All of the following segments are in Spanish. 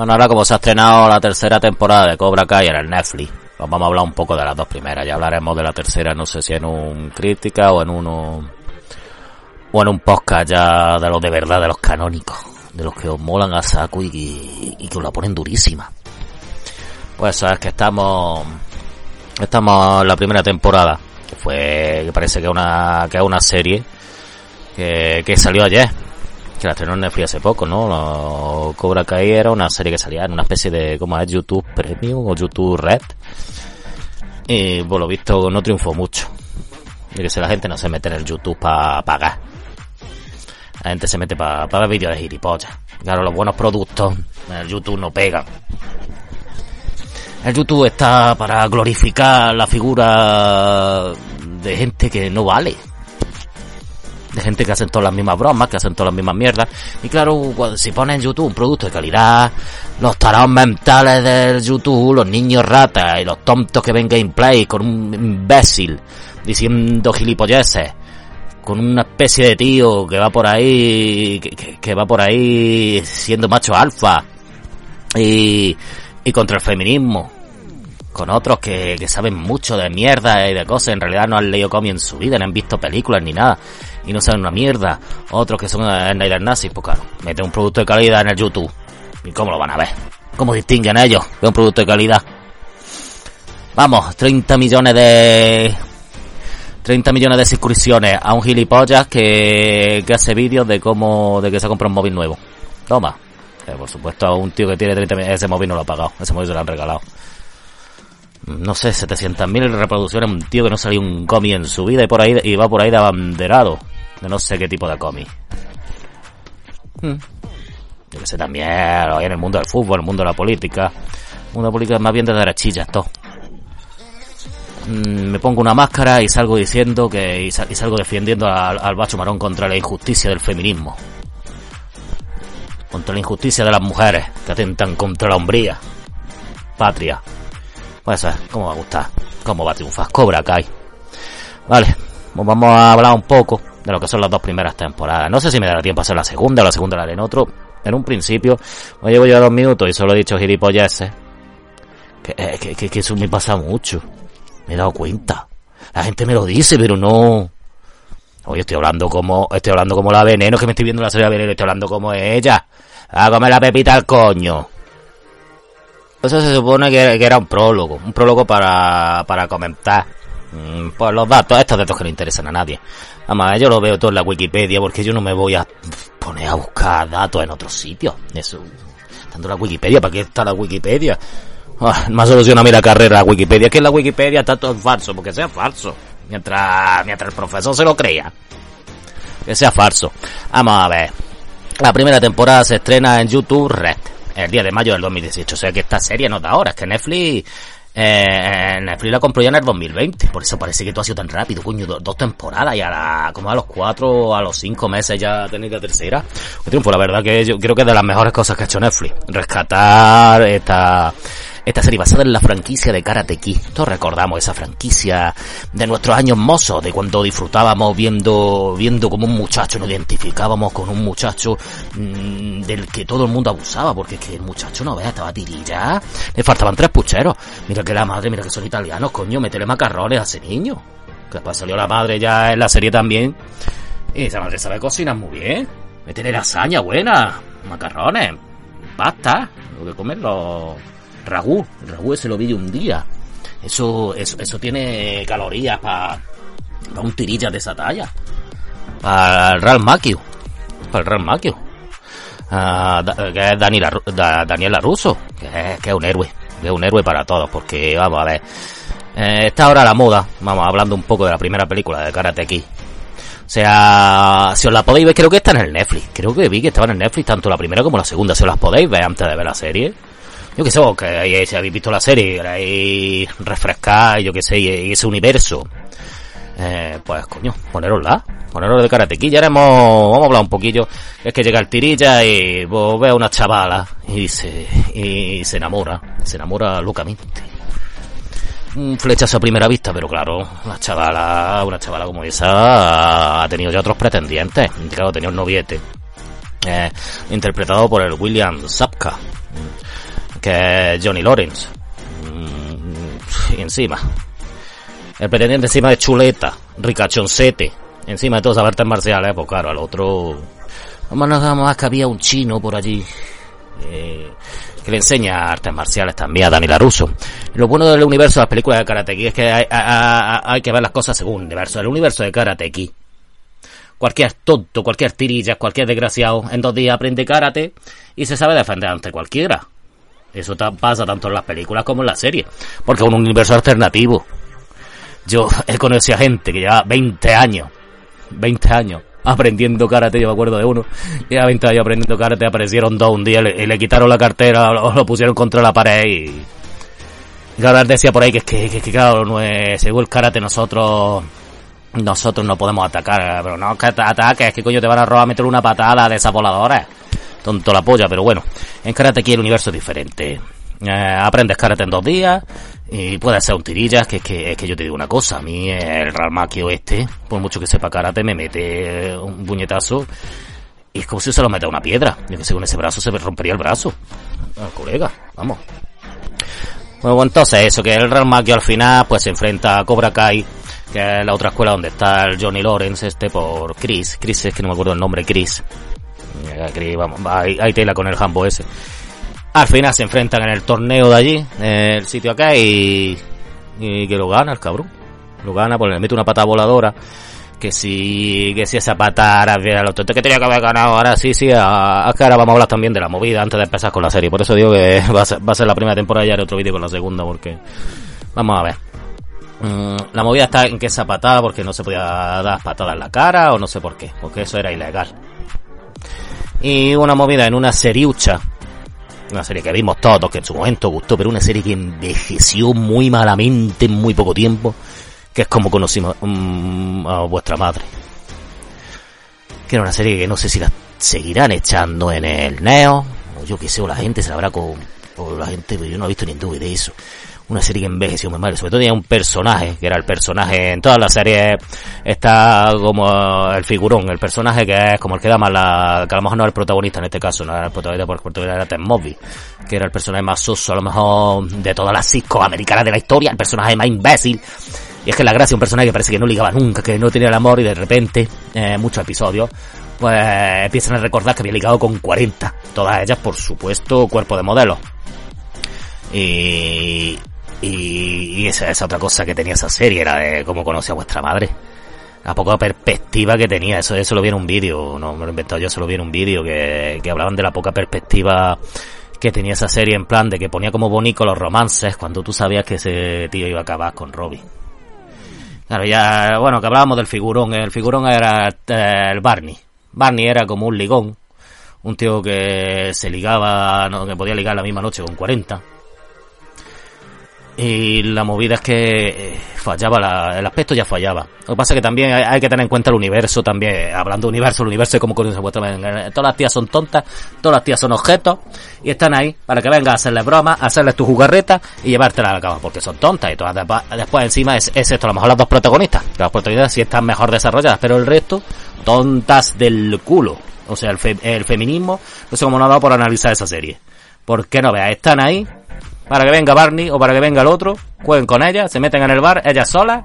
Bueno, ahora como se ha estrenado la tercera temporada de Cobra Kai en el Netflix, pues vamos a hablar un poco de las dos primeras. Ya hablaremos de la tercera, no sé si en un crítica o en uno o en un podcast ya de los de verdad, de los canónicos, de los que os molan a saco y, y que os la ponen durísima. Pues sabes que estamos estamos en la primera temporada, que fue que parece que una que es una serie que salió ayer que la estrenó en Netflix hace poco, ¿no? Lo, Cobra Kai era una serie que salía en una especie de, ¿cómo es? YouTube Premium o YouTube Red. Y por lo visto no triunfó mucho. Y que si la gente no se mete en el YouTube para pagar. La gente se mete para ver vídeos de gilipollas. Claro, los buenos productos en el YouTube no pegan. El YouTube está para glorificar la figura de gente que no vale de gente que hacen todas las mismas bromas, que hacen todas las mismas mierdas. Y claro, si ponen en YouTube un producto de calidad, los tarados mentales del YouTube, los niños ratas y los tontos que ven gameplay con un imbécil diciendo gilipolleces, con una especie de tío que va por ahí, que, que va por ahí siendo macho alfa y, y contra el feminismo con otros que, que, saben mucho de mierda y de cosas, en realidad no han leído cómics en su vida, no han visto películas ni nada y no saben una mierda. Otros que son Snyder Nazis, pues claro, meten un producto de calidad en el YouTube. ¿Y cómo lo van a ver? ¿Cómo distinguen ellos de un producto de calidad? Vamos, 30 millones de... 30 millones de suscripciones a un gilipollas que, que hace vídeos de cómo, de que se compra un móvil nuevo. Toma. Que por supuesto a un tío que tiene 30 millones, ese móvil no lo ha pagado, ese móvil se lo han regalado no sé, 700.000 reproducciones, un tío que no salió un cómic en su vida y por ahí y va por ahí de abanderado de no sé qué tipo de cómic. Hmm. Yo que sé también, en el mundo del fútbol, en el mundo de la política. El mundo de la política es más bien de derechillas, todo. Hmm, me pongo una máscara y salgo diciendo que, y, salgo defendiendo al, al bacho marón contra la injusticia del feminismo. Contra la injusticia de las mujeres que atentan contra la hombría. Patria. Pues eso cómo va a gustar. Cómo va a triunfar. Cobra Kai. Vale, pues vamos a hablar un poco de lo que son las dos primeras temporadas. No sé si me dará tiempo a hacer la segunda o la segunda la haré en otro. En un principio, me llevo ya dos minutos y solo he dicho gilipolleces. Que, eh, que, que, que eso me pasa mucho. Me he dado cuenta. La gente me lo dice, pero no. Oye, estoy hablando como, estoy hablando como la veneno, que me estoy viendo la serie de veneno, estoy hablando como ella. A comer la pepita al coño. Eso se supone que, era un prólogo, un prólogo para, para comentar Mm, pues los datos, estos datos que no interesan a nadie. Además, yo lo veo todo en la Wikipedia porque yo no me voy a poner a buscar datos en otros sitios. Eso, tanto la Wikipedia, ¿para qué está la Wikipedia? Ah, más soluciona mi la carrera la Wikipedia, que en la Wikipedia está todo falso, porque sea falso. Mientras, mientras el profesor se lo crea. Que sea falso. Vamos a ver. La primera temporada se estrena en YouTube Red, el día de mayo del 2018. O sea que esta serie no da ahora, es que Netflix eh, Netflix la compró ya en el 2020, por eso parece que todo ha sido tan rápido, coño, dos temporadas y a la, como a los cuatro, a los cinco meses ya tenéis la tercera. Un triunfo, la verdad que yo creo que es de las mejores cosas que ha hecho Netflix. Rescatar esta, esta serie basada en la franquicia de Karate Kid. Todos recordamos esa franquicia de nuestros años mozos, de cuando disfrutábamos viendo, viendo como un muchacho, nos identificábamos con un muchacho mmm, del que todo el mundo abusaba, porque es que el muchacho no vea, estaba tirilla. Le faltaban tres pucheros. Mira que la madre, mira que son italianos, coño, metele macarrones a ese niño. Que después salió la madre ya en la serie también. Y esa madre sabe cocinar muy bien. Métele lasaña buena, macarrones, pasta, lo que comerlo ragú. Ragú ese lo vi de un día. Eso, eso, eso tiene calorías para pa un tirilla de esa talla. Para el Real Maquio. Para el Real Maquio. Uh, que es Daniela, da, Daniela Russo. Que es, que es un héroe. Que es un héroe para todos. Porque, vamos a ver. Eh, está ahora la moda. Vamos, hablando un poco de la primera película de Karate Kid. O sea, si os la podéis ver, creo que está en el Netflix. Creo que vi que estaba en el Netflix tanto la primera como la segunda. Si os las podéis ver antes de ver la serie yo que sé, vos, que si habéis visto la serie, queréis refrescar, yo que sé, y ese universo, eh, pues coño, ponerosla, poneros de karate. Aquí ya haremos, vamos a hablar un poquillo, es que llega el tirilla y ve a una chavala y se, y se enamora, se enamora locamente. Un flechazo a primera vista, pero claro, una chavala, una chavala como esa ha tenido ya otros pretendientes, claro, tenía un noviete. eh, interpretado por el William Sapka, que Johnny Lawrence. Mm, y encima, el pretendiente encima de chuleta, ricachoncete, encima de todas las artes marciales, pues claro, al otro... Vamos nada más que había un chino por allí. Eh, que le enseña artes marciales también a Dani Laruso. Lo bueno del universo de las películas de Karate es que hay, hay, que ver las cosas según el universo. El universo de Karate Cualquier tonto, cualquier tirilla, cualquier desgraciado en dos días aprende karate y se sabe defender ante cualquiera. Eso pasa tanto en las películas como en la serie. Porque es un universo alternativo. Yo he conocido a gente que lleva 20 años, 20 años aprendiendo karate, yo me acuerdo de uno, lleva 20 años aprendiendo karate, aparecieron dos un día y le, quitaron la cartera, lo, lo, pusieron contra la pared y... Y claro, decía por ahí que es que, que, claro, no es, según el karate nosotros nosotros no podemos atacar, pero no que ataques, que coño te van a robar meter una patada de esas. Tonto la polla, pero bueno, en karate aquí el universo es diferente. Eh, aprendes karate en dos días y puedes ser un tirillas, que es que, es que yo te digo una cosa, a mí el Ralmaquio este, por mucho que sepa karate, me mete un puñetazo y es como si se lo mete a una piedra. Yo que sé, con ese brazo se me rompería el brazo. Al colega, vamos. Bueno, entonces eso, que el Ralmaquio al final pues se enfrenta a Cobra Kai que es la otra escuela donde está el Johnny Lawrence, este por Chris. Chris es que no me acuerdo el nombre, Chris. Chris vamos, hay, hay, tela con el jambo ese. Al final se enfrentan en el torneo de allí, en el sitio acá, y, y que lo gana el cabrón. Lo gana, porque le mete una pata voladora. Que si, que si esa pata ahora a los que tenía que haber ganado, ahora sí, sí, ahora vamos a hablar también de la movida antes de empezar con la serie. Por eso digo que va a ser, la primera temporada y haré otro vídeo con la segunda, porque vamos a ver. Mm, la movida está en que esa patada porque no se podía dar patada en la cara o no sé por qué, porque eso era ilegal. Y una movida en una seriucha, una serie que vimos todos, que en su momento gustó, pero una serie que envejeció muy malamente en muy poco tiempo, que es como conocimos um, a vuestra madre. Que era una serie que no sé si la seguirán echando en el Neo, o yo que sé, o la gente se la habrá con, o la gente, pero yo no he visto ni en de eso una serie que envejeció muy mal, sobre todo tenía un personaje, que era el personaje, en todas las series está como el figurón, el personaje que es como el que da más la, que a lo mejor no era el protagonista en este caso, no era el protagonista por el protagonista era Ted Mosby, que era el personaje más soso a lo mejor de todas las cisco americanas de la historia, el personaje más imbécil, y es que la gracia un personaje que parece que no ligaba nunca, que no tenía el amor y de repente, eh, muchos episodios, pues empiezan a recordar que había ligado con 40, todas ellas por supuesto cuerpo de modelo. Y, y, esa es otra cosa que tenía esa serie, era de cómo conoce a vuestra madre. La poca perspectiva que tenía, eso, eso lo vi en un vídeo, no me lo he inventado yo, se lo vi en un vídeo que, que hablaban de la poca perspectiva que tenía esa serie en plan de que ponía como bonito los romances cuando tú sabías que ese tío iba a acabar con Robbie. Claro, ya, bueno, que hablábamos del figurón, el figurón era eh, el Barney. Barney era como un ligón, un tío que se ligaba, no, que podía ligar la misma noche con 40 y la movida es que eh, fallaba, el aspecto ya fallaba. Lo que pasa es que también hay, que tener en cuenta el universo también, hablando de universo, el universo es como conoce vuestra Todas las tías son tontas, todas las tías son objetos, y están ahí para que vengas a hacerles bromas, hacerles tu jugarreta y llevártela a la cama, porque son tontas y todas después encima es, esto, a lo mejor las dos protagonistas, las protagonistas sí están mejor desarrolladas, pero el resto, tontas del culo. O sea, el, el feminismo, no sé cómo no ha dado por analizar esa serie. ¿Por qué no veas? Están ahí, para que venga Barney o para que venga el otro, jueguen con ella, se meten en el bar, ellas solas,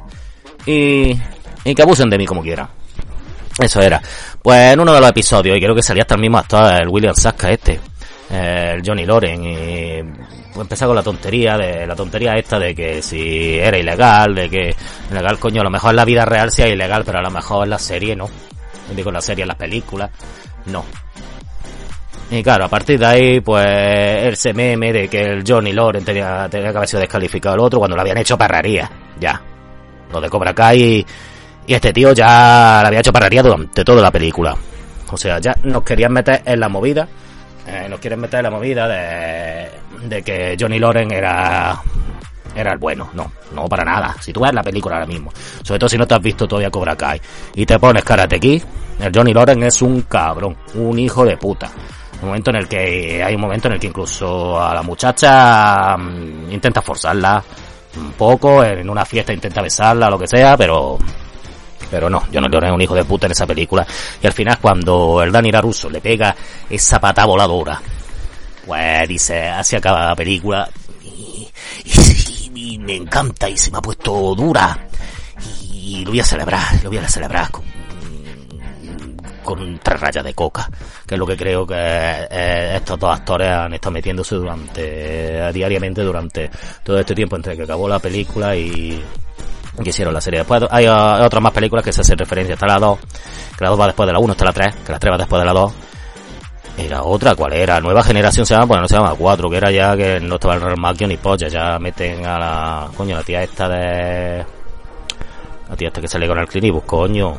y, y que abusen de mí como quieran. Eso era. Pues en uno de los episodios, y creo que salía hasta el mismo actor, el William Saska este, el Johnny Loren, y empezar con la tontería, de la tontería esta de que si era ilegal, de que ilegal coño, a lo mejor en la vida real sea ilegal, pero a lo mejor en la serie no. Digo, la serie, en las películas, no. Y claro, a partir de ahí, pues, ese meme de que el Johnny Loren tenía, tenía que haber sido descalificado al otro cuando lo habían hecho parraría. Ya. Lo de Cobra Kai y, y este tío ya lo había hecho parraría durante toda la película. O sea, ya nos querían meter en la movida. Eh, nos quieren meter en la movida de, de que Johnny Loren era era el bueno. No, no para nada. Si tú ves la película ahora mismo, sobre todo si no te has visto todavía Cobra Kai y te pones Karate Kid, el Johnny Loren es un cabrón, un hijo de puta. Un momento en el que hay un momento en el que incluso a la muchacha mm, intenta forzarla un poco, en una fiesta intenta besarla, lo que sea, pero Pero no, yo no le un hijo de puta en esa película. Y al final cuando el Dani Russo le pega esa pata voladora, pues dice, así acaba la película. Y, y, me encanta y se me ha puesto dura. Y lo voy a celebrar, lo voy a celebrar con, con tres rayas de coca, que es lo que creo que eh, estos dos actores han estado metiéndose durante, diariamente durante todo este tiempo entre que acabó la película y, que hicieron la serie. Después hay, otras más películas que se hacen referencia. Está la 2, que la 2 va después de la 1, está la 3, que la 3 va después de la 2. Y la otra, ¿cuál era? Nueva generación se llama, bueno, no se llama 4, que era ya que no estaba el Real ni polla, ya meten a la, coño, la tía esta de, la tía esta que sale con el Clinibus, coño.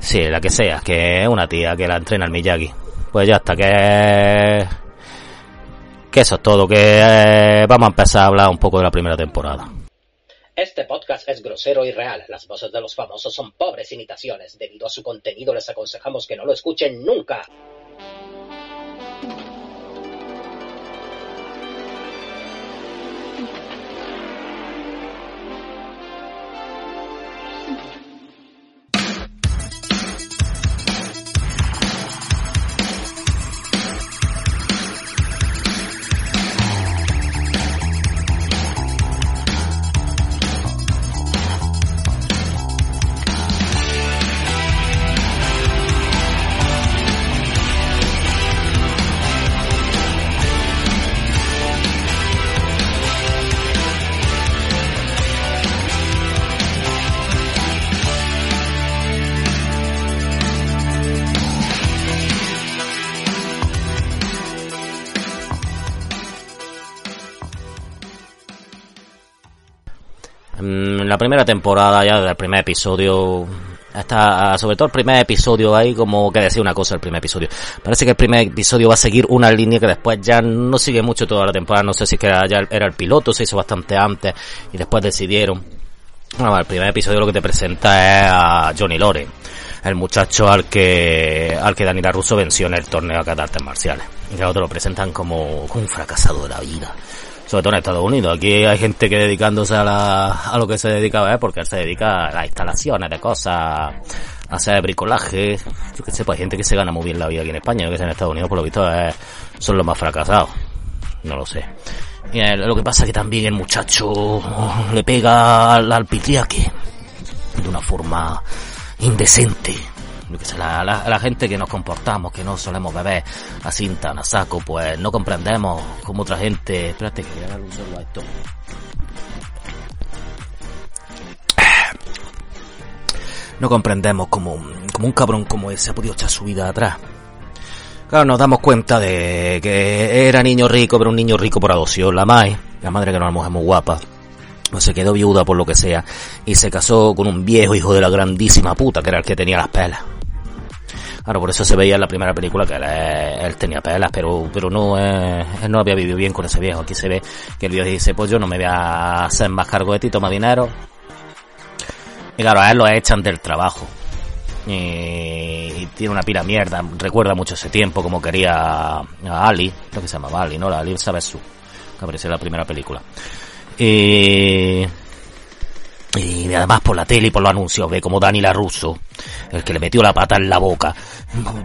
Sí, la que sea, que es una tía que la entrena el Miyagi. Pues ya está, que, que eso es todo, que vamos a empezar a hablar un poco de la primera temporada. Este podcast es grosero y real. Las voces de los famosos son pobres imitaciones. Debido a su contenido les aconsejamos que no lo escuchen nunca. Primera temporada, ya del primer episodio, hasta sobre todo el primer episodio hay como que decía una cosa el primer episodio. Parece que el primer episodio va a seguir una línea que después ya no sigue mucho toda la temporada. No sé si que ya era el piloto, se hizo bastante antes y después decidieron. Bueno, el primer episodio lo que te presenta es a Johnny Loren, el muchacho al que al que Daniela Russo venció en el torneo de artes marciales. Y que otro lo presentan como, como un fracasado de la vida sobre todo en Estados Unidos. Aquí hay gente que dedicándose a, la, a lo que se dedica, ¿eh? porque él se dedica a las instalaciones de cosas, a hacer bricolaje. Yo que sé, pues hay gente que se gana muy bien la vida aquí en España, yo que sé, en Estados Unidos por lo visto son los más fracasados. No lo sé. Y lo que pasa es que también el muchacho le pega al, al pitriaque de una forma indecente la, la, gente que nos comportamos, que no solemos beber así tan a saco, pues no comprendemos como otra gente. Espérate que voy a un solo a esto. No comprendemos como, como un cabrón como ese ha podido echar su vida atrás. Claro, nos damos cuenta de que era niño rico, pero un niño rico por adopción. La madre, la madre que era una mujer muy guapa, pues se quedó viuda por lo que sea, y se casó con un viejo hijo de la grandísima puta, que era el que tenía las pelas. Claro, por eso se veía en la primera película que él, tenía pelas, pero, pero no, eh, él no había vivido bien con ese viejo. Aquí se ve que el viejo dice, pues yo no me voy a hacer más cargo de ti, toma dinero. Y claro, a él lo echan del trabajo. Y, tiene una pila mierda. Recuerda mucho ese tiempo como quería a Ali, lo que se llamaba Ali, ¿no? La Ali Sabesu, que apareció en la primera película. Y y además por la tele y por los anuncios ve como Dani Russo, el que le metió la pata en la boca,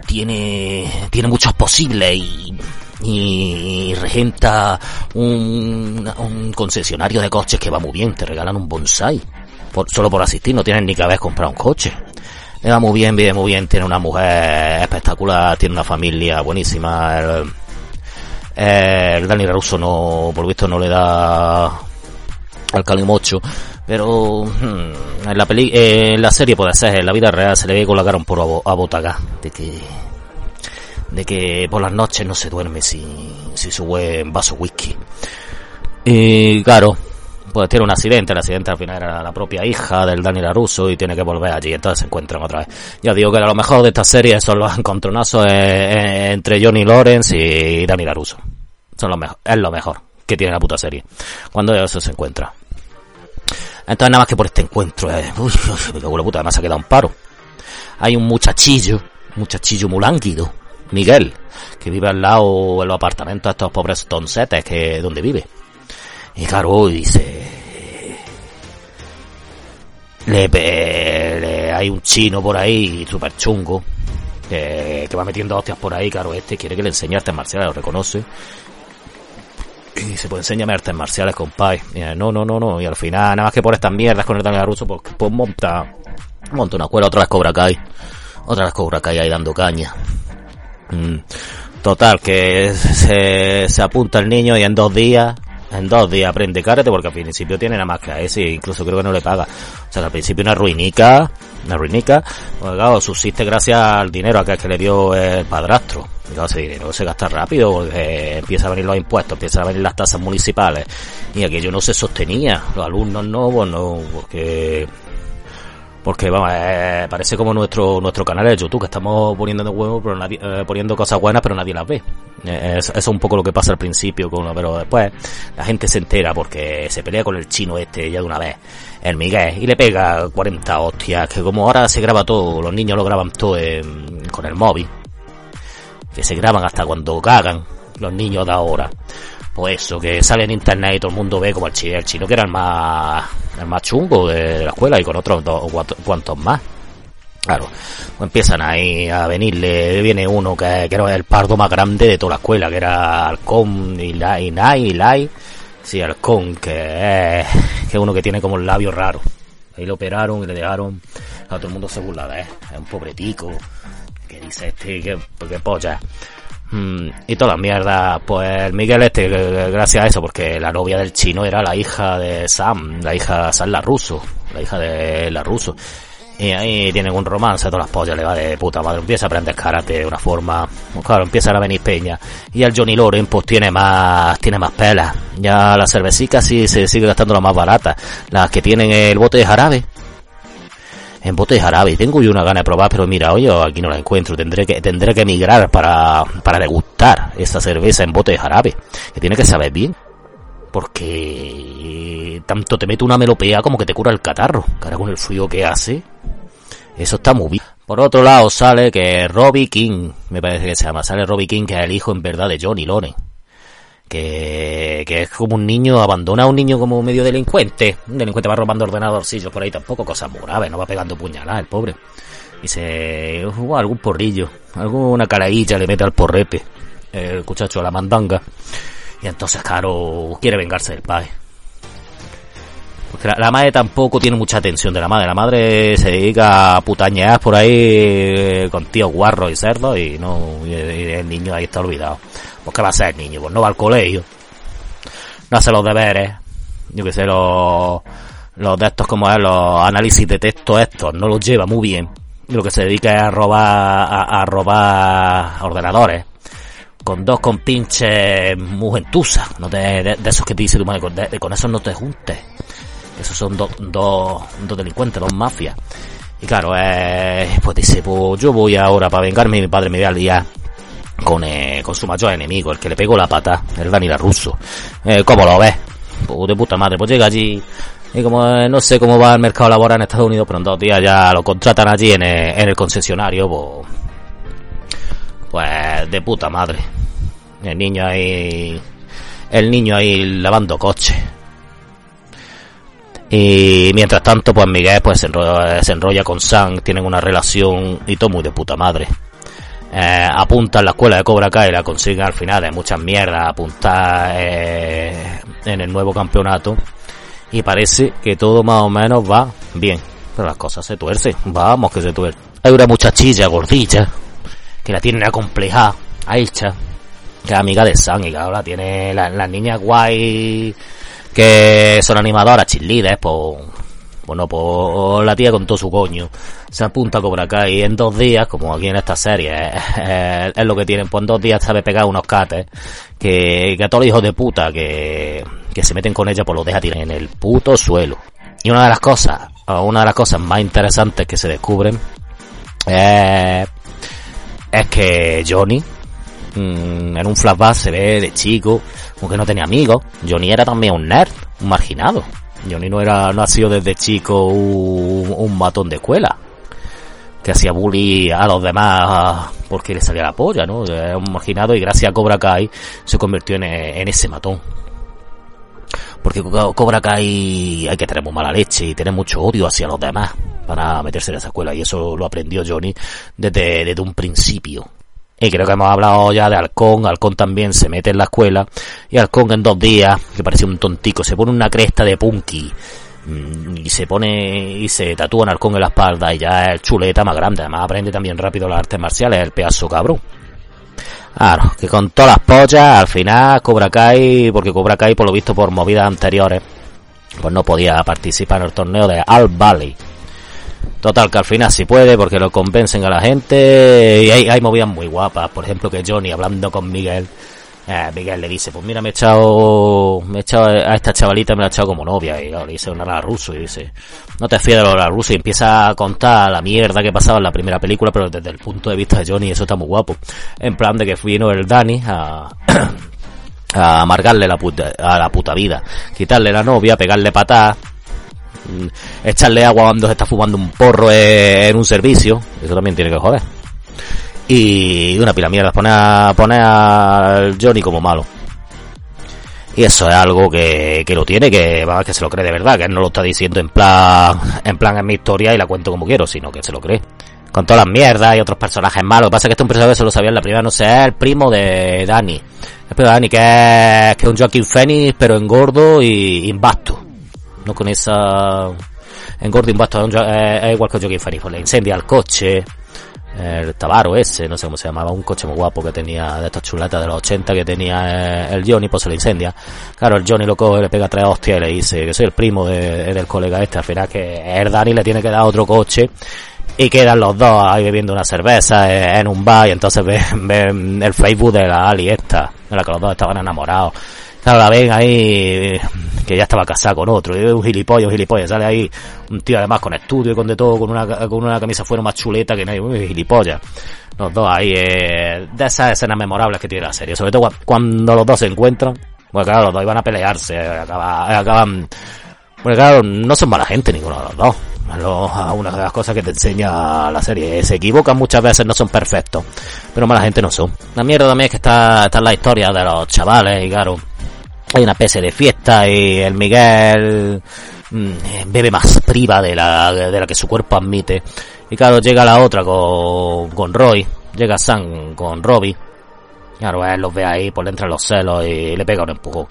tiene, tiene muchos posibles y, regenta un, un concesionario de coches que va muy bien, te regalan un bonsai. solo por asistir, no tienes ni que haber comprado un coche. Le va muy bien, vive muy bien, tiene una mujer espectacular, tiene una familia buenísima. El, el Dani Russo no, por lo visto no le da al calimocho pero hmm, en la peli en la serie puede ser, en la vida real se le ve con la cara un poco abotaga de que de que por las noches no se duerme si, si sube un vaso whisky. Y claro, pues tiene un accidente, el accidente al final era la propia hija del Daniel Russo y tiene que volver allí, entonces se encuentran otra vez. Ya digo que lo mejor de esta serie son los encontronazos entre Johnny Lawrence y Daniel Russo. Son lo mejor, es lo mejor que tiene la puta serie. Cuando eso se encuentra. Entonces nada más que por este encuentro, eh, uy, uy, puta, además ha quedado un paro. Hay un muchachillo, muchachillo muy lánguido, Miguel, que vive al lado en los apartamentos de estos pobres toncetes que donde vive. Y claro, dice, le, le- hay un chino por ahí super chungo que, que va metiendo hostias por ahí, claro, este quiere que le enseñe artes marciales, lo reconoce. Y se puede enseñar artes marciales, compadre. Y, eh, no, no, no, no. Y al final, nada más que por estas mierdas con el Daniel ruso, pues, pues monta, monta una escuela, otra vez Cobra Kai. Otra vez Cobra Kai ahí dando caña. Mm. Total, que se, se apunta el niño y en dos días, en dos días aprende karate porque al principio tiene nada más que a ese, incluso creo que no le paga. O sea al principio una ruinica, una ruinica, pues claro, subsiste gracias al dinero a que, le dio el padrastro. Claro, ese dinero se gasta rápido porque empieza a venir los impuestos, empiezan a venir las tasas municipales y aquello no se sostenía. Los alumnos no, pues no, porque porque vamos, eh, parece como nuestro nuestro canal de YouTube, que estamos poniendo de huevo, pero nadie, eh, poniendo cosas buenas, pero nadie las ve. Eh, es- eso es un poco lo que pasa al principio, con, pero después la gente se entera porque se pelea con el chino este ya de una vez, el Miguel, y le pega 40 hostias, que como ahora se graba todo, los niños lo graban todo en- con el móvil, que se graban hasta cuando cagan los niños de ahora. Pues eso, que sale en internet y todo el mundo ve como el chino, el chino que era el más, el más chungo de, la escuela y con otros dos cuantos más. Claro, empiezan ahí a venirle, viene uno que, que era el pardo más grande de toda la escuela, que era Halcón y Lai, y Lai. Sí, Halcón, que es, que uno que tiene como el labio raro. Ahí lo operaron y le dejaron, a todo el mundo se de él, es un pobretico, que dice este, que, que polla. Mm, y toda mierda, pues el Miguel este, gracias a eso, porque la novia del chino era la hija de Sam, la hija de Sam la ruso, la hija de la ruso. Y ahí tienen un romance, todas las pollas le va de puta madre, empieza a aprender karate de una forma, pues claro, empiezan a venir peña. Y el Johnny Loren pues tiene más, tiene más pelas. Ya la cervecica sí se sigue gastando la más barata. Las que tienen el bote de jarabe, en bote de jarabe. Tengo yo una gana de probar, pero mira, oye, aquí no la encuentro. Tendré que, tendré que emigrar para, para degustar esta cerveza en bote de jarabe. Que tiene que saber bien. Porque tanto te mete una melopea como que te cura el catarro. Cara con el frío que hace. Eso está muy bien. Por otro lado sale que Robbie King, me parece que se llama, sale Robbie King, que es el hijo en verdad de Johnny Loren. Que, es como un niño, abandona a un niño como medio delincuente. Un delincuente va robando ordenadorcillos por ahí, tampoco cosas muy graves, no va pegando puñaladas el pobre. Y se, uh, algún porrillo, alguna caradilla le mete al porrete, el muchacho a la mandanga. Y entonces, claro, quiere vengarse del padre. La, madre tampoco tiene mucha atención de la madre. La madre se dedica a putañear por ahí eh, con tíos guarros y cerdos y no y el niño ahí está olvidado. Pues qué va a ser niño, pues no va al colegio, no hace los deberes, yo que sé, los, los de estos como es, los análisis de texto estos, no los lleva muy bien. Lo que se dedica es a robar, a, a robar ordenadores con dos compinches muy gentusas, no te, de, esos que te dice tu madre, con, de- con esos no te juntes. Esos son dos dos dos delincuentes, dos mafias. Y claro, eh, pues dice, pues yo voy ahora para vengarme y mi padre me voy al día con, eh, con su mayor enemigo, el que le pegó la pata, el Dani la ruso. Eh, ¿Cómo lo ves? Pues de puta madre, pues llega allí y como eh, no sé cómo va el mercado laboral en Estados Unidos, pero en dos días ya lo contratan allí en el, en el concesionario, pues, pues de puta madre. El niño ahí, el niño ahí lavando coche. Y mientras tanto, pues Miguel pues se enrolla, se enrolla con Sam, tienen una relación y todo muy de puta madre. Eh, apunta en la escuela de Cobra Kai y la consiguen al final de muchas mierdas, apuntar eh, en el nuevo campeonato. Y parece que todo más o menos va bien. Pero las cosas se tuercen. Vamos que se tuercen. Hay una muchachilla gordilla que la tiene acomplejada, a Ilcha, que es amiga de Sam y que ahora tiene las la niñas guay que son animadoras, cheerleaders, pues, bueno, pues la tía con todo su coño se apunta a Cobra Kai y en dos días, como aquí en esta serie, es, lo que tienen, pues en dos días sabe pegar unos cates que, que a todos los hijos de puta que, que se meten con ella, pues los deja tirar en el puto suelo. Y una de las cosas, una de las cosas más interesantes que se descubren es, es que Johnny, mm, en un flashback se ve de chico, como no tenía amigos. Johnny era también un nerd, un marginado. Johnny no era, no ha sido desde chico un, un matón de escuela. Que hacía bully a los demás porque le salía la polla, ¿no? Era un marginado y gracias a Cobra Kai se convirtió en, en ese matón. Porque Cobra Kai hay que tener muy mala leche y tener mucho odio hacia los demás para meterse en esa escuela y eso lo aprendió Johnny desde, desde un principio. Y creo que hemos hablado ya de Halcón, Halcón también se mete en la escuela. Y Halcón en dos días, que parecía un tontico, se pone una cresta de punky. Mm, y se pone y se tatúa un en la espalda. Y ya es chuleta más grande, además aprende también rápido las artes marciales, el pedazo cabrón. Claro, que con todas las pollas, al final Cobra Kai, porque Cobra Kai por lo visto por movidas anteriores, pues no podía participar en el torneo de Al Valley. Total, que al final sí puede porque lo convencen a la gente y hay, hay movidas muy guapas. Por ejemplo, que Johnny hablando con Miguel eh, Miguel le dice, pues mira, me he echado, me he echado a esta chavalita, me la he echado como novia, y le dice una ruso, y dice, no te fíes de la ruso, y empieza a contar la mierda que pasaba en la primera película, pero desde el punto de vista de Johnny, eso está muy guapo. En plan de que vino el Dani a, a amargarle la puta, a la puta vida, quitarle la novia, pegarle patadas, mm, echarle agua cuando se está fumando un porro en un servicio, eso también tiene que joder y una pila mierda, pone a, pone a Johnny como malo. Y eso es algo que, que lo tiene, que, que se lo cree de verdad, que él no lo está diciendo en plan, en plan en mi historia y la cuento como quiero, sino que se lo cree. Con todas las mierdas y otros personajes malos. Lo que pasa es que este personaje se lo sabía en la primera, no sé, el primo de Dani. El primo que es, que es un Joaquin Phoenix, pero engordo y invasto. No con esa, engordo y invasto, es, igual que Joaquin Phoenix, pues le incendia el coche el Tabaro ese, no sé cómo se llamaba, un coche muy guapo que tenía de estas chuletas de los 80 que tenía eh, el Johnny, pues se lo incendia. Claro, el Johnny lo coge, le pega tres hostias y le dice que soy el primo de, del colega este, al final que el Dani le tiene que dar otro coche y quedan los dos ahí bebiendo una cerveza eh, en un bar y entonces ven, el Facebook de la Ali esta, en la que los dos estaban enamorados Claro, la ven ahí que ya estaba casada con otro, un gilipollas, un gilipollas, sale ahí un tío además con estudio y con de todo, con una, con una camisa fuera más chuleta que nadie, un gilipollas. Los dos ahí, eh, de esas escenas memorables que tiene la serie, sobre todo cuando los dos se encuentran, bueno claro, los dos iban a pelearse, acaban, acaban, bueno claro, no son mala gente ninguno de los dos. Una de las cosas que te enseña la serie. Se equivocan muchas veces, no son perfectos. Pero mala gente no son. La mierda también es que está, está la historia de los chavales y claro hay una especie de fiesta y el Miguel mm, bebe más priva de la, de la que su cuerpo admite. Y claro, llega la otra con, con Roy, llega Sam con Robbie. Claro, él los ve ahí, por dentro de los celos y le pega un empujón.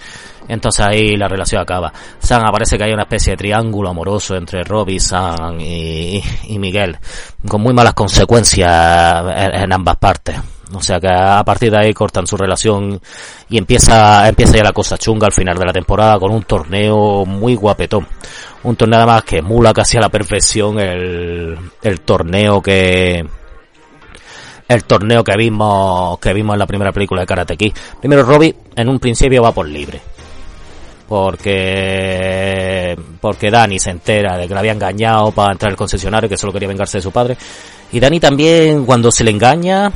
Entonces ahí la relación acaba. Sam aparece que hay una especie de triángulo amoroso entre Robbie, Sam y, y Miguel, con muy malas consecuencias en ambas partes. O sea que a partir de ahí cortan su relación y empieza, empieza ya la cosa chunga al final de la temporada con un torneo muy guapetón. Un torneo además que emula casi a la perfección el, el torneo que, el torneo que vimos, que vimos en la primera película de Karate Kid. Primero Robbie en un principio va por libre. Porque, porque Dani se entera de que la había engañado para entrar al concesionario que solo quería vengarse de su padre y Dani también, cuando se le engaña,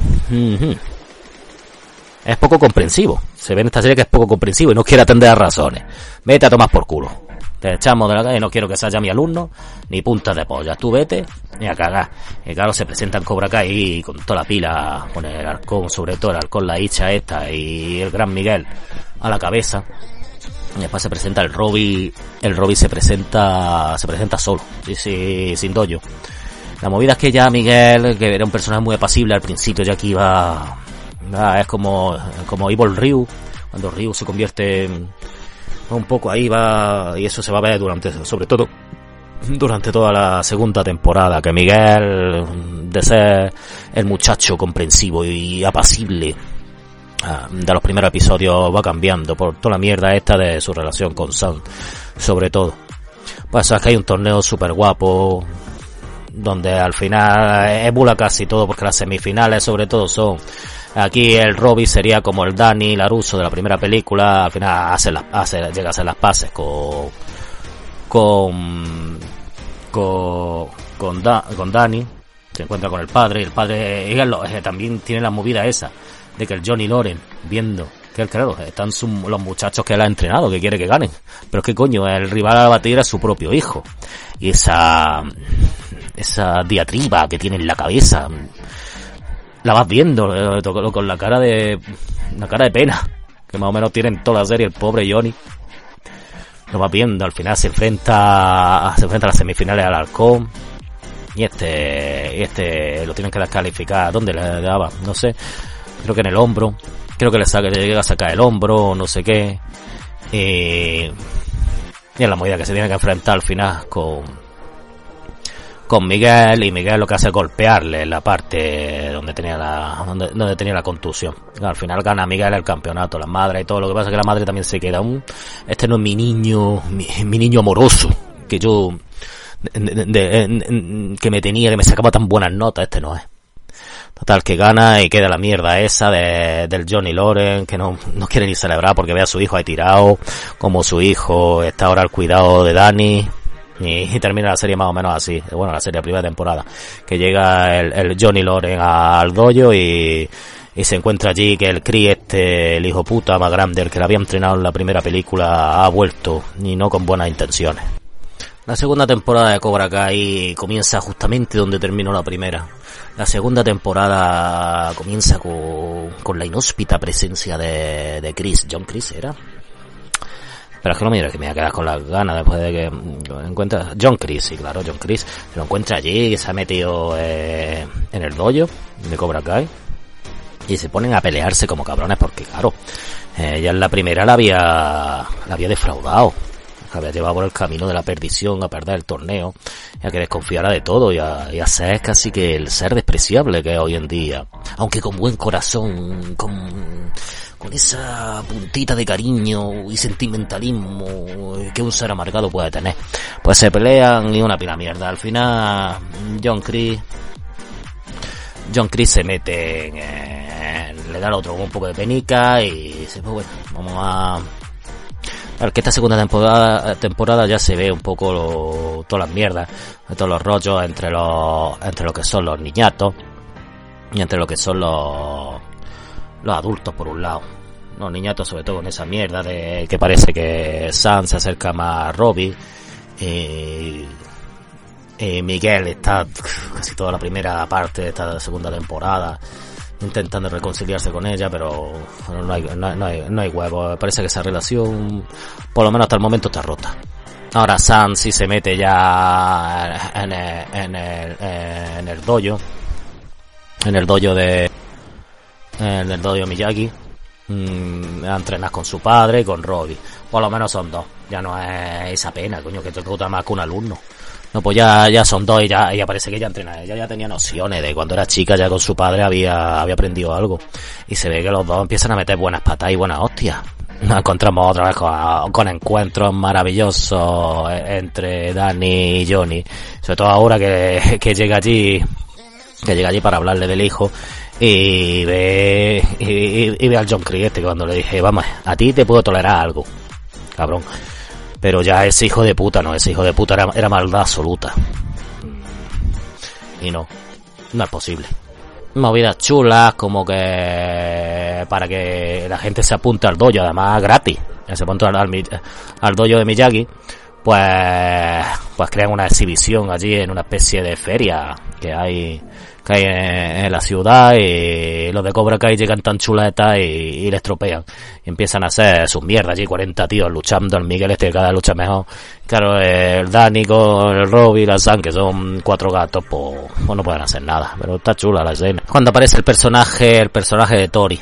es poco comprensivo. Se ve en esta serie que es poco comprensivo y no quiere atender a razones. Vete a tomar por culo. Te echamos de la calle, no quiero que sea mi alumno, ni punta de polla. Tú vete, ni a cagar. Y claro, se presenta en Cobra Kai con toda la pila, con el arcón, sobre todo el arcón, la hicha esta, y el gran Miguel a la cabeza. Y después se presenta el Robbie, el Robbie se presenta, se presenta solo, sí, sí, sin doyo. La movida es que ya Miguel, que era un personaje muy apacible al principio, ya que iba... es como, como Evil Ryu, cuando Ryu se convierte un poco ahí va, y eso se va a ver durante, sobre todo, durante toda la segunda temporada, que Miguel, de ser el muchacho comprensivo y apacible, de los primeros episodios va cambiando por toda la mierda esta de su relación con Sam, sobre todo. Es que hay un torneo súper guapo, donde al final emula casi todo porque las semifinales sobre todo son aquí el Robbie sería como el Dani Laruso de la primera película al final hace las, hace, llega a hacer las pases con con con con Dani se encuentra con el padre y el padre eh, también tiene la movida esa de que el Johnny Loren viendo que el claro, están los muchachos que él ha entrenado, que quiere que ganen. Pero es que coño, el rival a la batida es su propio hijo. Y esa, esa diatriba que tiene en la cabeza, la vas viendo eh, con la cara de, la cara de pena, que más o menos tiene en toda la serie el pobre Johnny. lo va viendo, al final se enfrenta, se enfrenta a las semifinales al Halcón. Y este, y este lo tienen que descalificar. ¿Dónde le daba? No sé. Creo que en el hombro. Creo que le, saca, le llega a sacar el hombro, no sé qué. Y, y es la movida que se tiene que enfrentar al final con, con Miguel y Miguel lo que hace es golpearle en la parte donde tenía la donde, tenía la contusión. Al final gana Miguel el campeonato, la madre y todo. Lo que pasa es que la madre también se queda un este no es mi niño, mi, niño amoroso que yo que me tenía, que me sacaba tan buenas notas, este no es. Total, que gana y queda la mierda esa de, del Johnny Loren, que no, no quiere ni celebrar porque ve a su hijo ahí tirado, como su hijo está ahora al cuidado de Dani, y, termina la serie más o menos así, bueno, la serie primera temporada, que llega el, el Johnny Loren al dojo y, y se encuentra allí que el Cree este, el hijo puta más grande, el que le había entrenado en la primera película, ha vuelto y no con buenas intenciones. La segunda temporada de Cobra Kai comienza justamente donde terminó la primera. La segunda temporada comienza con, con la inhóspita presencia de, de Chris. John Chris era. Pero es que no mira que me voy con las ganas después de que lo encuentra John Chris, sí, claro, John Chris. Se lo encuentra allí, se ha metido eh, en el dojo de Cobra Kai. Y se ponen a pelearse como cabrones porque, claro, eh, ya en la primera la había, la había defraudado había llevado por el camino de la perdición, a perder el torneo, y a que desconfiara de todo, y a, y ser casi que el ser despreciable que es hoy en día. Aunque con buen corazón, con, con esa puntita de cariño y sentimentalismo que un ser amargado puede tener. Pues se pelean y una pila mierda. Al final, John Chris, John Chris se mete en, en le da al otro un poco de penica y dice, pues bueno, vamos a Que esta segunda temporada, temporada ya se ve un poco lo, todas las mierdas, todos los rollos entre los, entre lo que son los niñatos y entre lo que son los, los adultos por un lado. Los niñatos sobre todo con esa mierda de que parece que Sam se acerca más a Robbie y, y Miguel está casi toda la primera parte de esta segunda temporada intentando reconciliarse con ella, pero no hay, no, no hay, no hay huevo. Parece que esa relación, por lo menos hasta el momento, está rota. Ahora Sam sí se mete ya en el, en el, en el dojo, en el dojo de, en el dojo Miyagi, mm, entrenas con su padre y con Robbie. Por lo menos son dos. Ya no es esa pena, coño, que te gusta más que un alumno. No, pues ya, ya son dos y ya, ya parece que ella entrena. Ella ya tenía nociones de cuando era chica, ya con su padre había, había aprendido algo. Y se ve que los dos empiezan a meter buenas patas y buenas hostias. Nos encontramos otra vez con, encuentros maravillosos entre Danny y Johnny. Sobre todo ahora que, que llega allí, que llega allí para hablarle del hijo y ve, y, y ve al John Crieste cuando le dije, vamos, a ti te puedo tolerar algo, cabrón. Pero ya ese hijo de puta, no, ese hijo de puta era, maldad absoluta. Y no, no es posible. Movidas chulas, como que para que la gente se apunte al dojo, además gratis. Se apunte al, al, al dojo de Miyagi, pues, pues crean una exhibición allí en una especie de feria que hay que hay en, la ciudad y los de Cobra Kai llegan tan chuletas y, y les tropean. Y empiezan a hacer sus mierdas allí, 40 tíos luchando, el Miguel este cada lucha mejor. Claro, el Dani con el Robbie y la que son cuatro gatos, pues, pues no pueden hacer nada, pero está chula la escena. Cuando aparece el personaje, el personaje de Tori,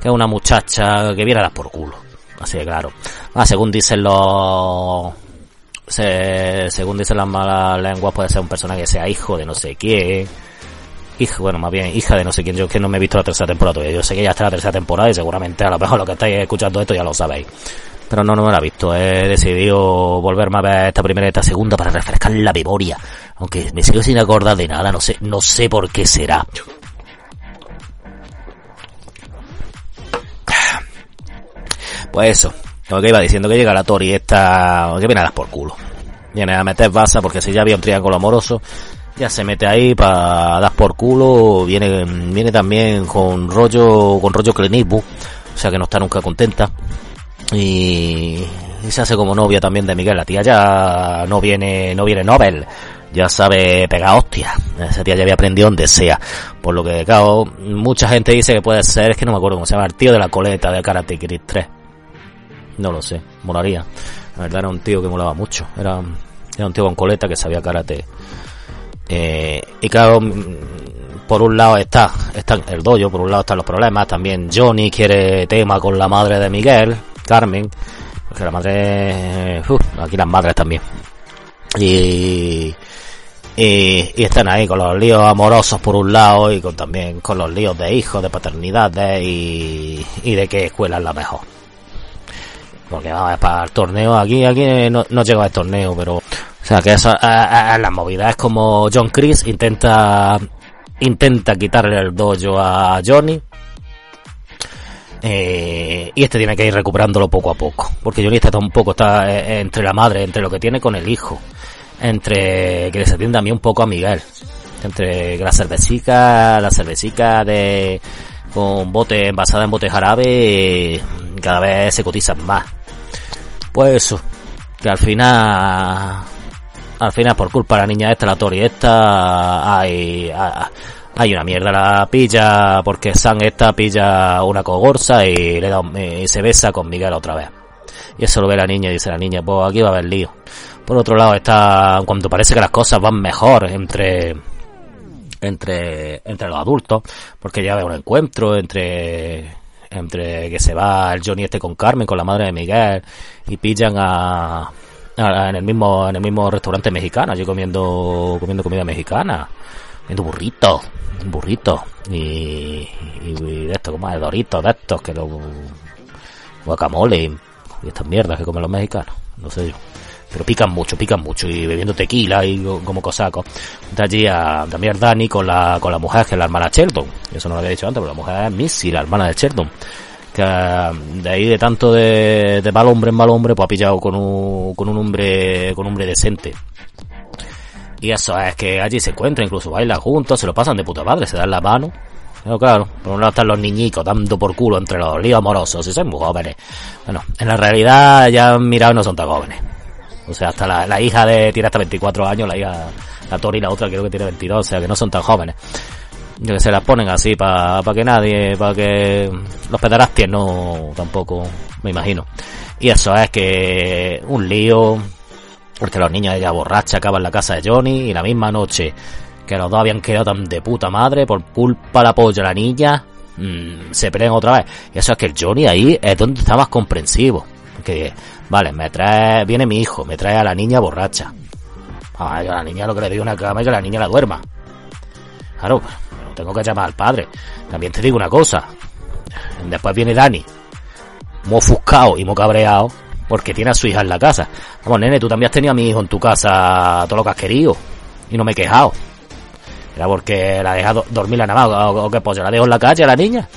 que es una muchacha que viene a dar por culo. Así de claro. Ah, según dicen los se, según dicen las malas lenguas, puede ser un personaje que sea hijo de no sé quién, hija, bueno, más bien hija de no sé quién, yo que no me he visto la tercera temporada todavía, yo sé que ya está la tercera temporada y seguramente a lo mejor lo que estáis escuchando esto ya lo sabéis. Pero no, no me la he visto, he decidido volverme a ver esta primera y esta segunda para refrescar la memoria, aunque me sigo sin acordar de nada, no sé, no sé por qué será. Pues eso, lo que iba diciendo que llega la Tori esta, que viene a dar por culo. Viene a meter basa porque si ya había un triángulo amoroso, ya se mete ahí para dar por culo, viene, viene también con rollo, con rollo clinismo, o sea que no está nunca contenta. Y, y, se hace como novia también de Miguel, la tía ya no viene, no viene Nobel, ya sabe pegar hostia, esa tía ya había aprendido donde sea, por lo que claro, mucha gente dice que puede ser, es que no me acuerdo cómo se llama, el tío de la coleta de Karate Kid 3. No lo sé, molaría. La verdad era un tío que molaba mucho. Era, era un tío con coleta que sabía karate. Eh, y claro, mm, por un lado está, está el dojo, por un lado están los problemas. También Johnny quiere tema con la madre de Miguel, Carmen. Porque la madre, uf, aquí las madres también. Y, y, y, están ahí con los líos amorosos por un lado y con también con los líos de hijos, de paternidades y, y de qué escuela es la mejor. Porque vamos, para el torneo, aquí, aquí no, no llega el torneo, pero, sea, que eso, a, a, las movidas es como John Chris intenta, intenta quitarle el dojo a Johnny, eh, y este tiene que ir recuperándolo poco a poco, porque Johnny está un poco, está eh, entre la madre, entre lo que tiene con el hijo, entre que les atiende a mí un poco a Miguel, entre la cervecica, la cervecica de, con bote, envasada en bote jarabe, cada vez se cotizan más. Pues eso, que al final, al final por culpa de la niña esta, la Tori esta, hay, hay una mierda, la pilla, porque San esta pilla una cogorza y le da y se besa con Miguel otra vez. Y eso lo ve la niña y dice la niña, pues aquí va a haber lío. Por otro lado está, cuando parece que las cosas van mejor entre, entre, entre los adultos, porque ya ve un encuentro entre, entre que se va el Johnny este con Carmen, con la madre de Miguel, y pillan a, en el mismo, en el mismo restaurante mexicano, allí comiendo, comiendo comida mexicana, comiendo burritos, burritos, y, y, de esto, como de doritos, de estos, que los guacamole y, estas mierdas que comen los mexicanos, no sé yo pero pican mucho, pican mucho, y bebiendo tequila y como cosaco. Está allí a, también Dani con la, con la mujer que es la hermana Sheldon. Eso no lo había dicho antes, pero la mujer es Missy, la hermana de Sheldon. De ahí de tanto de, mal hombre en mal hombre, pues ha pillado con un, con un hombre, con un hombre decente. Y eso es que allí se encuentran, incluso bailan juntos, se lo pasan de puta madre, se dan la mano. Pero claro, por un lado están los niñicos dando por culo entre los líos amorosos y son muy jóvenes. Bueno, en la realidad ya han mirado no son tan jóvenes. O sea, hasta la, la hija de tiene hasta 24 años, la hija, la Tori, la otra creo que tiene 22, o sea que no son tan jóvenes. Yo que se las ponen así para pa que nadie, para que los pedarasties no, tampoco, me imagino. Y eso es que un lío, porque los niños ella borracha acaban la casa de Johnny y la misma noche que los dos habían quedado tan de puta madre por culpa la polla la niña, mmm, se pelean otra vez. Y eso es que el Johnny ahí es donde está más comprensivo. Que Vale, me trae, viene mi hijo, me trae a la niña borracha. a la niña lo que le doy una cama y que la niña la duerma. Claro, tengo que llamar al padre. También te digo una cosa. Después viene Dani, muy ofuscado y muy cabreado, porque tiene a su hija en la casa. Vamos, nene, tú también has tenido a mi hijo en tu casa todo lo que has querido. Y no me he quejado. Era porque la he dejado dormir la nada, o, o que pues la dejo en la calle a la niña.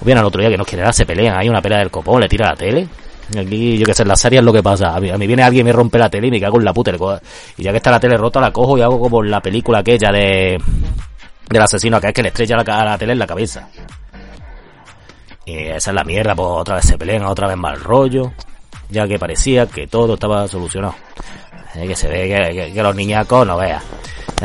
O bien al otro día que nos quieren se pelean, hay una pelea del copón, le tira la tele. Aquí, yo que sé, en las series lo que pasa. A mí, viene alguien y me rompe la tele y me cago en la puta. Y ya que está la tele rota, la cojo y hago como la película aquella de del asesino, que es que le estrella la, la tele en la cabeza. Y esa es la mierda, pues otra vez se pelean, otra vez mal rollo. Ya que parecía que todo estaba solucionado. que se ve que, los niñacos no vean.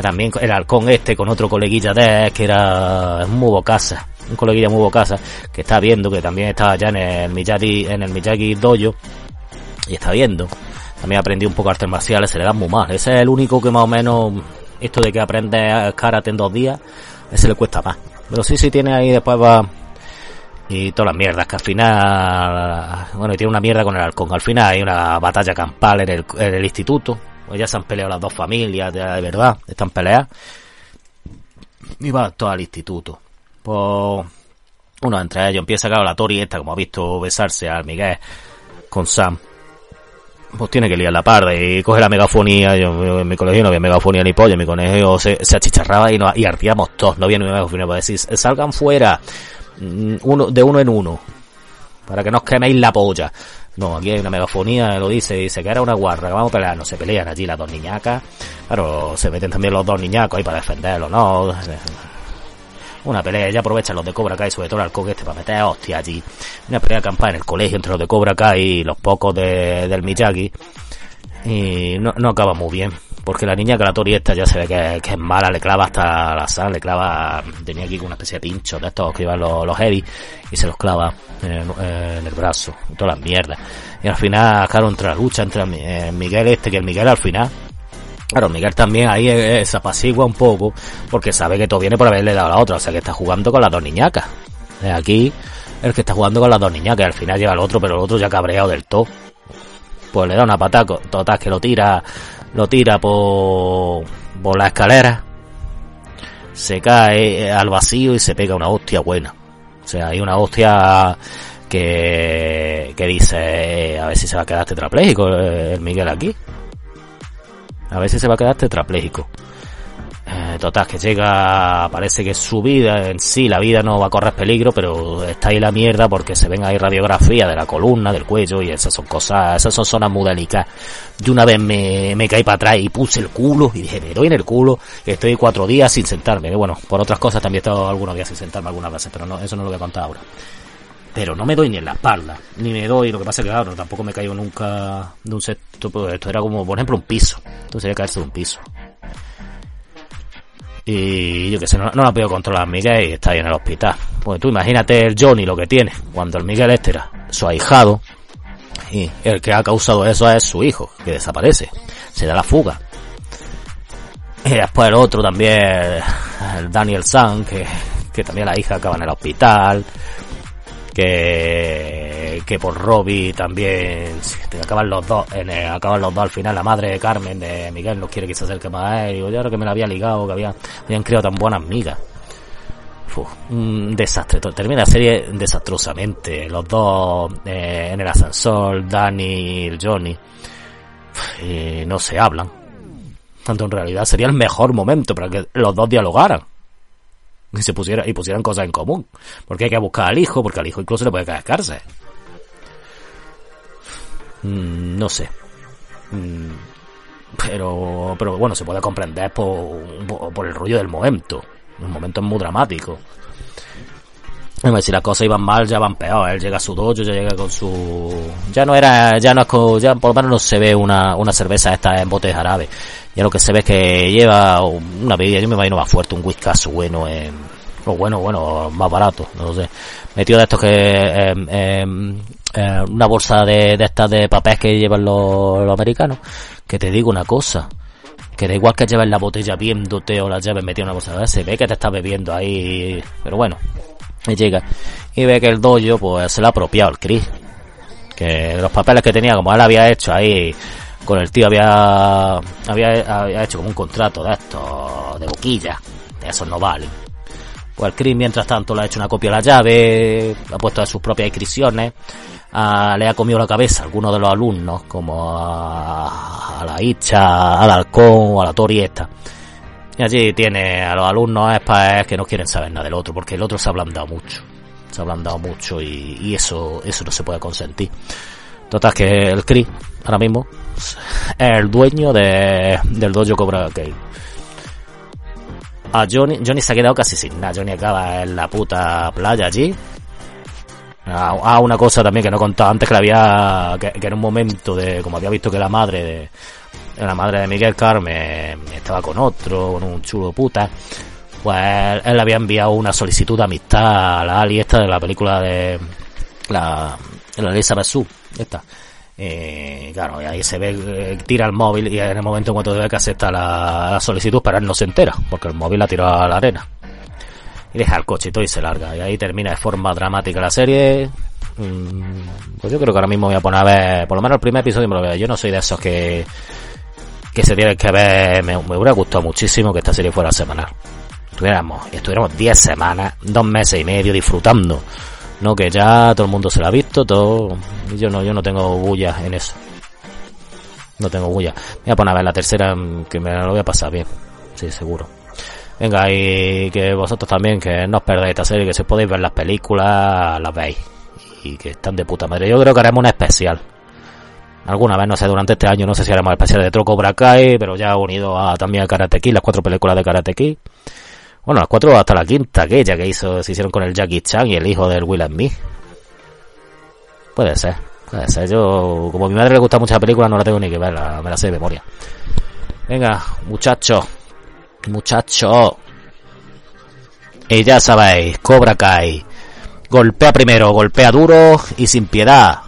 También el halcón este con otro coleguilla de que era muy bocasa un coleguilla muy bocasa, que está viendo, que también estaba allá en el Miyagi, en el Miyagi Dojo, y está viendo. También aprendí un poco artes marciales, se le dan muy mal. Ese es el único que más o menos, esto de que aprende karate en dos días, ese le cuesta más. Pero sí, sí tiene ahí después va, y todas las mierdas, que al final, bueno, y tiene una mierda con el halcón. Al final hay una batalla campal en el, en el instituto, pues ya se han peleado las dos familias, de, verdad, están peleadas. Y va todo al instituto pues uno entre ellos empieza, claro, la Tori esta, como ha visto besarse al Miguel con Sam, pues tiene que liar la parda y coge la megafonía, yo en mi colegio no había megafonía ni pollo, en mi colegio se, achicharraba y, no, y ardíamos todos, no había ni megafonía para decir, salgan fuera, uno, de uno en uno, para que no os queméis la polla. No, aquí hay una megafonía, lo dice, dice que era una guarra, que vamos a pelear, no se pelean allí las dos niñacas, claro, se meten también los dos niñacos ahí para defenderlo, no, una pelea, ya aprovechan los de Cobra Kai, sobre todo el halcón este, para meter hostia allí. Una pelea campal en el colegio entre los de Cobra Kai y los pocos de, del Miyagi. Y no, no acaba muy bien. porque la niña que la torieta ya se ve que, es mala, le clava hasta la sal, le clava, tenía aquí una especie de pincho de estos que llevan los, los heavy y se los clava en, el brazo, todas las mierdas. Y al final, claro, entre la lucha entre eh, Miguel este, que el Miguel al final, Claro, Miguel también ahí se apacigua un poco porque sabe que todo viene por haberle dado a la otra, o sea que está jugando con las dos niñacas. Aquí el que está jugando con las dos niñacas, al final lleva al otro, pero el otro ya cabreado del todo. Pues le da una patada total que lo tira lo tira por, por la escalera, se cae al vacío y se pega una hostia buena. O sea, hay una hostia que, que dice, a ver si se va a quedar tetrapléjico el Miguel aquí. A si se va a quedar tetrapléjico. Eh, total, que llega, parece que su vida en sí, la vida no va a correr peligro, pero está ahí la mierda porque se ven ahí radiografías de la columna, del cuello y esas son cosas, esas son zonas muy delicadas. De una vez me, me caí para atrás y puse el culo y dije, me doy en el culo, estoy cuatro días sin sentarme. Bueno, por otras cosas también he estado algunos días sin sentarme algunas veces, pero no, eso no lo que he contado ahora. Pero no me doy ni en la espalda, ni me doy, lo que pasa es que claro, tampoco me caigo nunca de un sexto, pues esto era como, por ejemplo, un piso. Entonces sería caerse de un piso. Y yo que sé, no, no la puedo controlar Miguel y está ahí en el hospital. Pues tú imagínate el Johnny lo que tiene, cuando el Miguel este era su ahijado, y el que ha causado eso es su hijo, que desaparece, se da la fuga. Y después el otro también, el Daniel San, que, que también la hija acaba en el hospital que, que por Robbie también acaban los dos, en acaban los dos al final, la madre de Carmen de Miguel no quiere que se acerque más a él, yo ahora que me la había ligado, que había, habían creado tan buenas amigas. un desastre, termina la serie desastrosamente, los dos eh, en el ascensor, Danny y Johnny, y no se hablan. Tanto en realidad sería el mejor momento para que los dos dialogaran se pusiera y pusieran cosas en común. Porque hay que buscar al hijo, porque al hijo incluso le puede caer. Mm, no sé. Mm, pero, pero bueno, se puede comprender por, por, el rollo del momento. Un momento muy dramático. Si las cosas iban mal, ya van peor. Él llega a su dojo, ya llega con su... Ya no era, ya no es con, ya por lo menos no se ve una, una cerveza esta en botes árabes. Ya lo que se ve es que lleva una bebida, yo me imagino más fuerte, un whisky bueno en, o bueno, bueno, más barato, no sé. Metido de estos que, eh, una bolsa de, de estas de papel que llevan los, americanos. Que te digo una cosa, que da igual que lleves la botella viéndote o la llaves metida en una bolsa, se ve que te estás bebiendo ahí, pero bueno, y llega y ve que el dojo pues se lo ha apropiado el Chris, que los papeles que tenía como él había hecho ahí con el tío había, había, hecho como un contrato de esto, de boquilla, de esos no valen. Pues el Chris mientras tanto le ha hecho una copia de la llave, ha puesto de sus propias inscripciones, le ha comido la cabeza a algunos de los alumnos, como a, la Icha, al Halcón a la Torieta. Y allí tiene a los alumnos que no quieren saber nada del otro, porque el otro se ha ablandado mucho. Se ha ablandado mucho y, y eso, eso no se puede consentir. Total que el Chris, ahora mismo, es el dueño de, del dojo Cobra Kai. Johnny, Johnny se ha quedado casi sin nada. Johnny acaba en la puta playa allí. Ah, una cosa también que no he contado antes que había, que, que en un momento de, como había visto que la madre de, la madre de Miguel Carmen estaba con otro, con un chulo puta, pues él, le había enviado una solicitud de amistad a la Ali esta de la película de la, la Elizabeth Sue esta. Eh, claro, y ahí se ve, tira el móvil y en el momento en cuanto ve que acepta la, solicitud, pero él no se entera, porque el móvil la tiró a la arena. Y deja el coche y y se larga. Y ahí termina de forma dramática la serie. Mm, pues yo creo que ahora mismo voy a poner a ver, por lo menos el primer episodio me lo veo. Yo no soy de esos que, que se tienen que ver. Me, me hubiera gustado muchísimo que esta serie fuera semanal. Estuviéramos, estuviéramos 10 semanas, dos meses y medio disfrutando no, que ya todo el mundo se la ha visto, todo. Yo no, yo no tengo bulla en eso. No tengo bulla. Voy a poner a ver la tercera, mm, que me lo voy a pasar bien. Sí, seguro. Venga, y que vosotros también, que no os perdáis esta serie, que si podéis ver las películas, las veis. Y que están de puta madre. Yo creo que haremos una especial. Alguna vez, no sé, durante este año, no sé si haremos especial de Troco Brakai, pero ya unido a, también a Karate Kid, las cuatro películas de Karate Kid. Bueno, las cuatro hasta la quinta, aquella que hizo, se hicieron con el Jackie Chan y el hijo del Will Me. Puede ser, puede ser. Yo, como mi madre le gusta mucha película, no la tengo ni que ver, me la sé de memoria. Venga, muchacho. Muchacho. Y ya sabéis, Cobra Kai. Golpea primero, golpea duro y sin piedad.